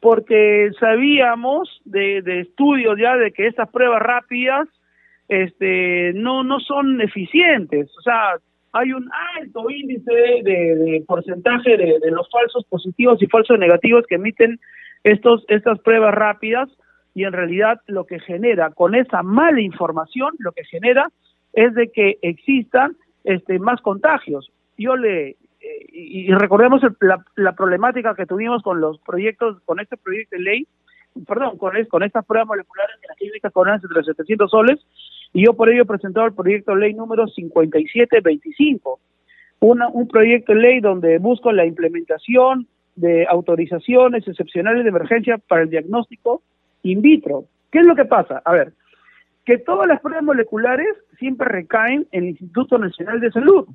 porque sabíamos de, de estudios ya de que estas pruebas rápidas este no no son eficientes. O sea hay un alto índice de, de porcentaje de, de, los falsos positivos y falsos negativos que emiten estos estas pruebas rápidas y en realidad lo que genera con esa mala información lo que genera es de que existan este más contagios yo le y, recordemos la, la, problemática que tuvimos con los proyectos, con este proyecto de ley, perdón, con, con estas pruebas moleculares en las clínicas coronas entre 700 soles, y yo por ello he el proyecto de ley número 5725, una, un proyecto de ley donde busco la implementación de autorizaciones excepcionales de emergencia para el diagnóstico in vitro. ¿Qué es lo que pasa? A ver, que todas las pruebas moleculares siempre recaen en el Instituto Nacional de Salud.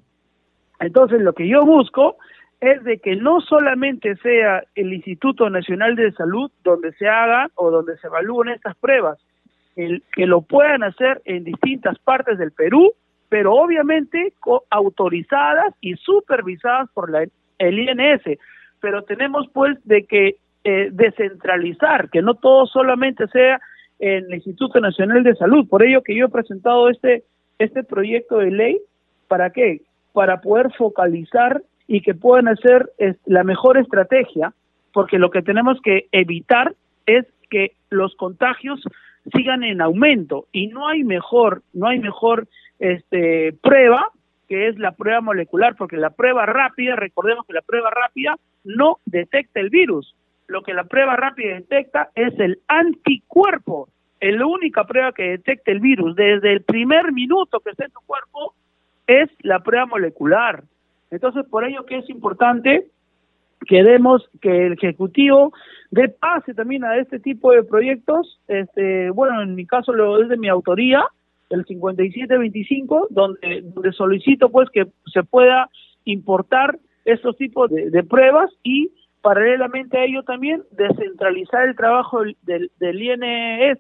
Entonces, lo que yo busco es de que no solamente sea el Instituto Nacional de Salud donde se haga o donde se evalúen estas pruebas, el, que lo puedan hacer en distintas partes del Perú, pero obviamente autorizadas y supervisadas por la, el INS. Pero tenemos pues de que eh, descentralizar, que no todo solamente sea en el Instituto Nacional de Salud. Por ello que yo he presentado este, este proyecto de ley, ¿para qué? para poder focalizar y que puedan hacer la mejor estrategia, porque lo que tenemos que evitar es que los contagios sigan en aumento y no hay mejor, no hay mejor este prueba que es la prueba molecular, porque la prueba rápida, recordemos que la prueba rápida no detecta el virus. Lo que la prueba rápida detecta es el anticuerpo. Es la única prueba que detecta el virus. Desde el primer minuto que está en tu cuerpo, es la prueba molecular. Entonces, por ello que es importante que demos que el ejecutivo dé pase también a este tipo de proyectos. Este, bueno, en mi caso lo es de mi autoría, el 5725, donde, donde solicito pues que se pueda importar estos tipos de, pruebas y paralelamente a ello también descentralizar el trabajo del, del INS,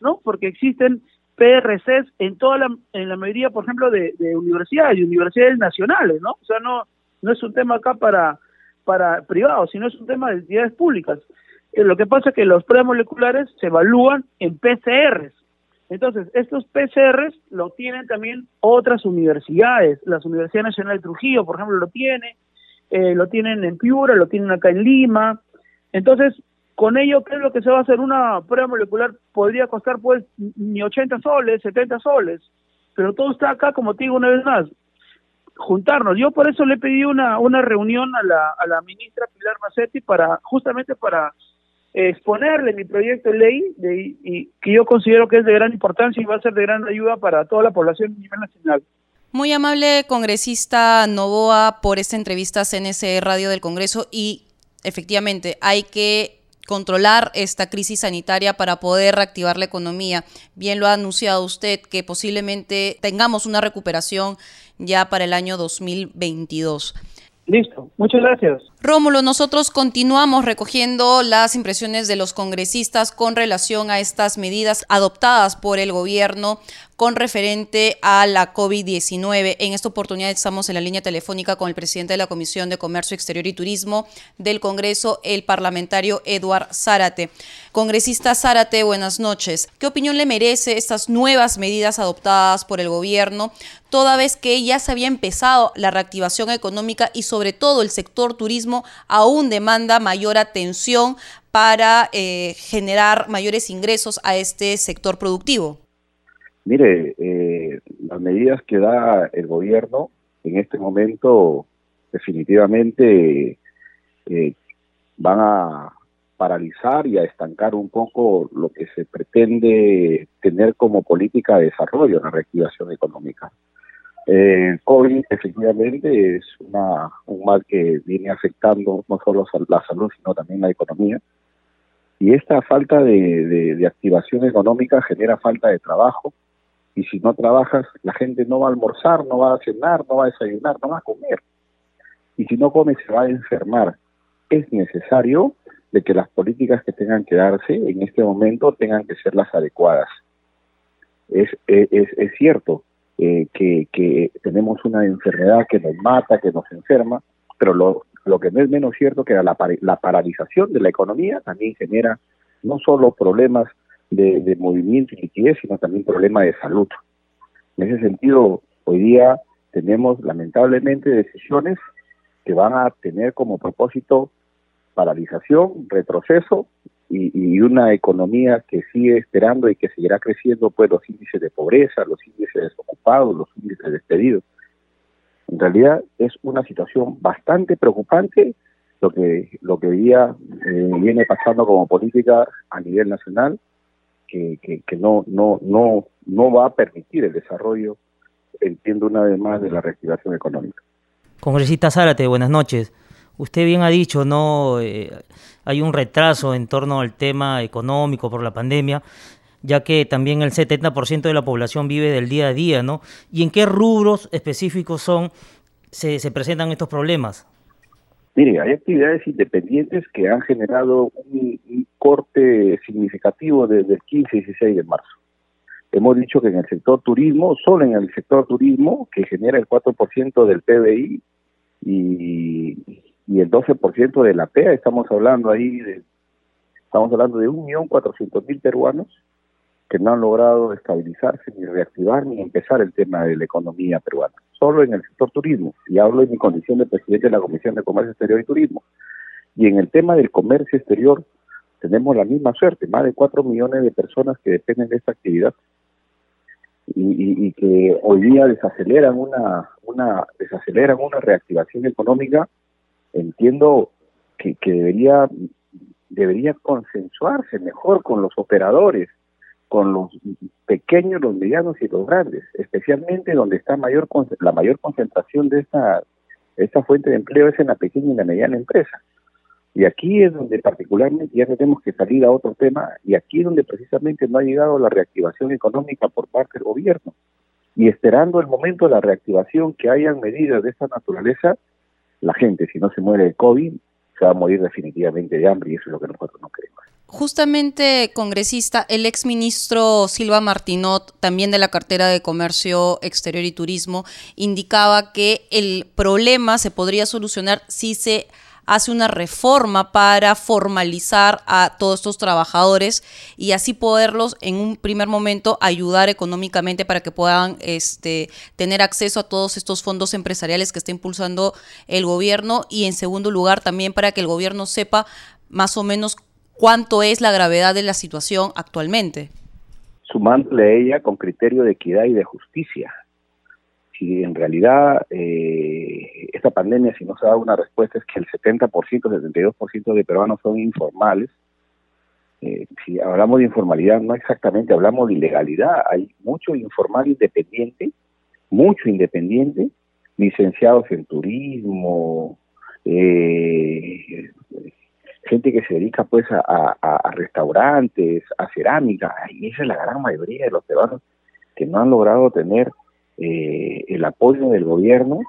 ¿no? Porque existen PRCs en toda la, en la mayoría, por ejemplo, de, universidades y universidades nacionales, ¿no? O sea, no, no es un tema acá para, para privados, sino es un tema de entidades públicas. Eh, lo que pasa es que los pruebas moleculares se evalúan en PCRs. Entonces, estos PCRs lo tienen también otras universidades. La Universidad Nacional de Trujillo, por ejemplo, lo tiene, eh, lo tienen en Piura, lo tienen acá en Lima. Entonces, con ello, ¿qué es lo que se va a hacer? Una prueba molecular podría costar pues ni 80 soles, 70 soles, pero todo está acá, como te digo una vez más, juntarnos. Yo por eso le pedí una, una reunión a la, a la ministra Pilar Macetti para, justamente para exponerle mi proyecto de ley de, y que yo considero que es de gran importancia y va a ser de gran ayuda para toda la población a nivel nacional. Muy amable congresista Novoa por esta entrevista a CNC Radio del Congreso y efectivamente hay que controlar esta crisis sanitaria para poder reactivar la economía. Bien lo ha anunciado usted que posiblemente tengamos una recuperación ya para el año 2022. Listo, muchas gracias. Rómulo, nosotros continuamos recogiendo las impresiones de los congresistas con relación a estas medidas adoptadas por el gobierno con referente a la COVID-19. En esta oportunidad estamos en la línea telefónica con el presidente de la Comisión de Comercio Exterior y Turismo del Congreso, el parlamentario Eduard Zárate. Congresista Zárate, buenas noches. ¿Qué opinión le merece estas nuevas medidas adoptadas por el gobierno, toda vez que ya se había empezado la reactivación económica y sobre todo el sector turismo aún demanda mayor atención para eh, generar mayores ingresos a este sector productivo? Mire, eh, las medidas que da el gobierno en este momento definitivamente eh, van a paralizar y a estancar un poco lo que se pretende tener como política de desarrollo la reactivación económica. El eh, COVID efectivamente es una, un mal que viene afectando no solo la salud, sino también la economía. Y esta falta de, de activación económica genera falta de trabajo, y si no trabajas, la gente no va a almorzar, no va a cenar, no va a desayunar, no va a comer. Y si no come, se va a enfermar. Es necesario de que las políticas que tengan que darse en este momento tengan que ser las adecuadas. Es, es, es cierto eh, que, tenemos una enfermedad que nos mata, que nos enferma, pero lo, lo que no es menos cierto que la, paralización de la economía también genera no solo problemas de, movimiento y liquidez, sino también problema de salud. En ese sentido, hoy día tenemos lamentablemente decisiones que van a tener como propósito paralización, retroceso y, una economía que sigue esperando y que seguirá creciendo pues los índices de pobreza, los índices de desocupados, los índices de despedidos. En realidad es una situación bastante preocupante lo que lo que día eh, viene pasando como política a nivel nacional que, que, no, no, no, no va a permitir el desarrollo, entiendo una vez más, de la reactivación económica. Congresista Zárate, buenas noches. Usted bien ha dicho, no eh, hay un retraso en torno al tema económico por la pandemia, ya que también el 70% de la población vive del día a día, ¿no? ¿Y en qué rubros específicos son se, se presentan estos problemas? Mire, hay actividades independientes que han generado un, corte significativo desde el 15 y 16 de marzo. Hemos dicho que en el sector turismo, solo en el sector turismo, que genera el 4% del PBI y, y el 12% de la PEA, estamos hablando ahí de, estamos hablando de 1.400.000 peruanos que no han logrado estabilizarse, ni reactivar, ni empezar el tema de la economía peruana. Solo en el sector turismo, y hablo en mi condición de presidente de la Comisión de Comercio Exterior y Turismo. Y en el tema del comercio exterior, tenemos la misma suerte, más de 4 millones de personas que dependen de esta actividad y, y, que hoy día desaceleran una, una, desaceleran una reactivación económica, entiendo que, que debería, debería consensuarse mejor con los operadores con los pequeños, los medianos y los grandes, especialmente donde está mayor la mayor concentración de esta, esta fuente de empleo es en la pequeña y la mediana empresa. Y aquí es donde particularmente ya tenemos que salir a otro tema, y aquí es donde precisamente no ha llegado la reactivación económica por parte del gobierno. Y esperando el momento de la reactivación, que hayan medidas de esta naturaleza, la gente, si no se muere de COVID, se va a morir definitivamente de hambre, y eso es lo que nosotros no queremos. Justamente, congresista, el exministro Silva Martinot, también de la cartera de Comercio Exterior y Turismo, indicaba que el problema se podría solucionar si se hace una reforma para formalizar a todos estos trabajadores y así poderlos en un primer momento ayudar económicamente para que puedan este, tener acceso a todos estos fondos empresariales que está impulsando el gobierno y en segundo lugar también para que el gobierno sepa más o menos cuánto es la gravedad de la situación actualmente. Sumándole ella con criterio de equidad y de justicia. Si en realidad eh, esta pandemia, si no se da una respuesta, es que el 70%, 72% de peruanos son informales, eh, si hablamos de informalidad, no exactamente hablamos de ilegalidad, hay mucho informal independiente, mucho independiente, licenciados en turismo, eh, gente que se dedica pues a, restaurantes, a cerámica, y esa es la gran mayoría de los peruanos que no han logrado tener eh, el apoyo del gobierno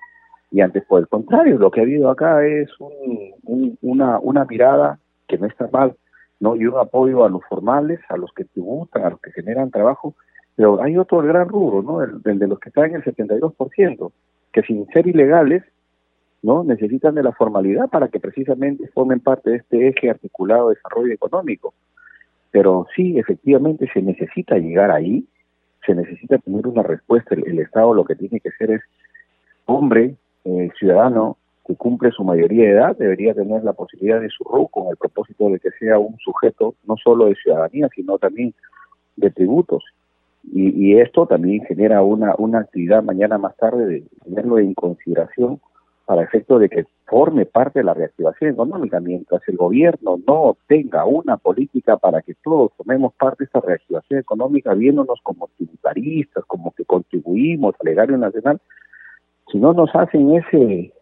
y antes por el contrario, lo que ha habido acá es una, una mirada que no está mal, ¿no? Y un apoyo a los formales, a los que tributan, a los que generan trabajo, pero hay otro gran rubro, ¿no? El, de los que están en el 72%, que sin ser ilegales, ¿no? Necesitan de la formalidad para que precisamente formen parte de este eje articulado de desarrollo económico. Pero sí, efectivamente se necesita llegar ahí, se necesita tener una respuesta. El, Estado lo que tiene que ser es hombre, eh, ciudadano, que cumple su mayoría de edad debería tener la posibilidad de su con el propósito de que sea un sujeto no solo de ciudadanía, sino también de tributos. Y, esto también genera una, una actividad mañana más tarde de tenerlo en consideración para efecto de que forme parte de la reactivación económica, mientras el gobierno no tenga una política para que todos tomemos parte de esta reactivación económica, viéndonos como tributaristas, como que contribuimos al legario nacional, si no nos hacen ese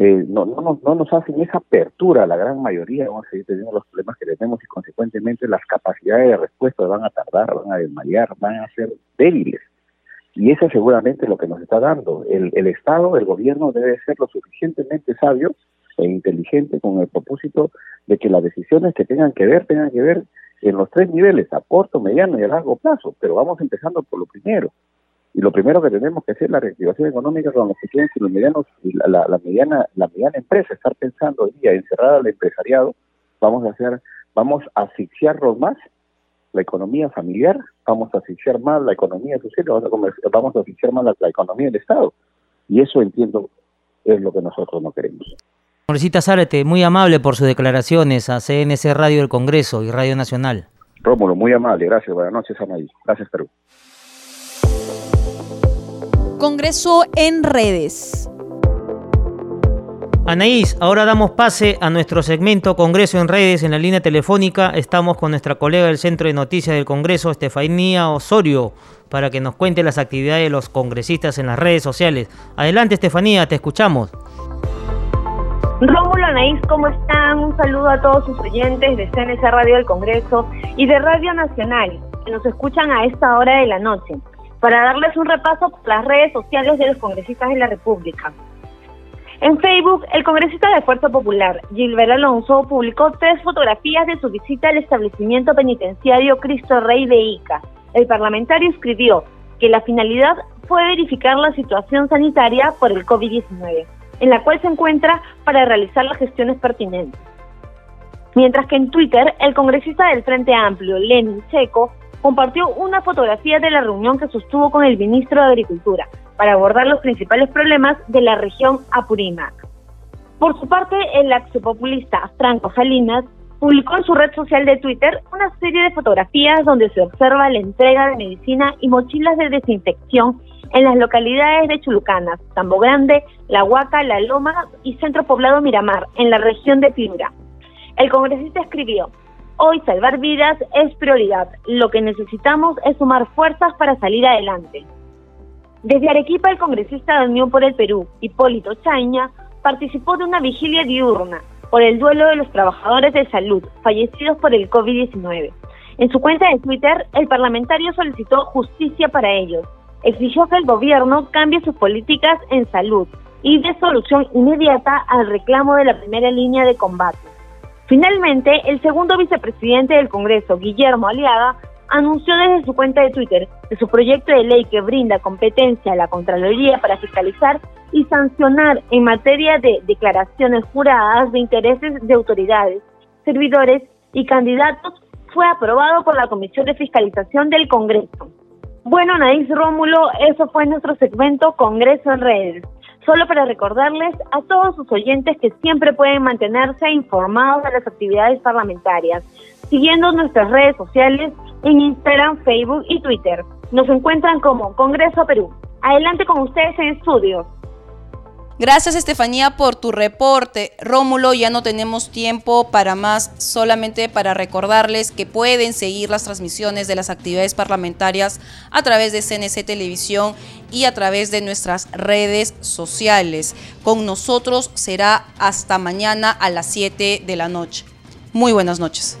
eh, no, no, no, nos hacen esa apertura, la gran mayoría vamos a seguir teniendo los problemas que tenemos y consecuentemente las capacidades de respuesta van a tardar, van a desmayar, van a ser débiles. Y eso seguramente es lo que nos está dando. El, el Estado, el gobierno debe ser lo suficientemente sabio e inteligente con el propósito de que las decisiones que tengan que ver, tengan que ver en los tres niveles, a corto, mediano y a largo plazo. Pero vamos empezando por lo primero. Y lo primero que tenemos que hacer es la reactivación económica con los pequeños y los medianos, la, la, mediana, la mediana empresa, estar pensando hoy día encerrada al empresariado, vamos a hacer, vamos a asfixiarnos más la economía familiar, vamos a asfixiar más la economía social, vamos a, vamos a asfixiar más la, economía del Estado. Y eso entiendo es lo que nosotros no queremos. Congresista Zárate, muy amable por sus declaraciones a CNC Radio del Congreso y Radio Nacional. Rómulo, muy amable, gracias. Buenas noches, Anaí. Gracias, Perú. Congreso en redes. Anaís, ahora damos pase a nuestro segmento Congreso en redes. En la línea telefónica estamos con nuestra colega del Centro de Noticias del Congreso, Estefanía Osorio, para que nos cuente las actividades de los congresistas en las redes sociales. Adelante, Estefanía, te escuchamos. Rómulo Anaís, ¿cómo están? Un saludo a todos sus oyentes de CNC Radio del Congreso y de Radio Nacional, que nos escuchan a esta hora de la noche para darles un repaso por las redes sociales de los congresistas de la República. En Facebook, el congresista de Fuerza Popular, Gilbert Alonso, publicó tres fotografías de su visita al establecimiento penitenciario Cristo Rey de Ica. El parlamentario escribió que la finalidad fue verificar la situación sanitaria por el COVID-19, en la cual se encuentra para realizar las gestiones pertinentes. Mientras que en Twitter, el congresista del Frente Amplio, Lenin Checo, compartió una fotografía de la reunión que sostuvo con el ministro de Agricultura para abordar los principales problemas de la región Apurímac. Por su parte, el axopopulista Franco Salinas publicó en su red social de Twitter una serie de fotografías donde se observa la entrega de medicina y mochilas de desinfección en las localidades de Chulucanas, Tambo Grande, La Huaca, La Loma y Centro Poblado Miramar, en la región de Piura. El congresista escribió, Hoy salvar vidas es prioridad. Lo que necesitamos es sumar fuerzas para salir adelante. Desde Arequipa, el congresista de Unión por el Perú, Hipólito Chaña, participó de una vigilia diurna por el duelo de los trabajadores de salud fallecidos por el COVID-19. En su cuenta de Twitter, el parlamentario solicitó justicia para ellos. Exigió que el gobierno cambie sus políticas en salud y dé solución inmediata al reclamo de la primera línea de combate. Finalmente, el segundo vicepresidente del Congreso, Guillermo Aliaga, anunció desde su cuenta de Twitter que su proyecto de ley que brinda competencia a la Contraloría para fiscalizar y sancionar en materia de declaraciones juradas de intereses de autoridades, servidores y candidatos fue aprobado por la Comisión de Fiscalización del Congreso. Bueno, Naís Rómulo, eso fue nuestro segmento Congreso en Redes. Solo para recordarles a todos sus oyentes que siempre pueden mantenerse informados de las actividades parlamentarias, siguiendo nuestras redes sociales en Instagram, Facebook y Twitter. Nos encuentran como Congreso Perú. Adelante con ustedes en estudio. Gracias Estefanía por tu reporte. Rómulo, ya no tenemos tiempo para más, solamente para recordarles que pueden seguir las transmisiones de las actividades parlamentarias a través de CNC Televisión y a través de nuestras redes sociales. Con nosotros será hasta mañana a las 7 de la noche. Muy buenas noches.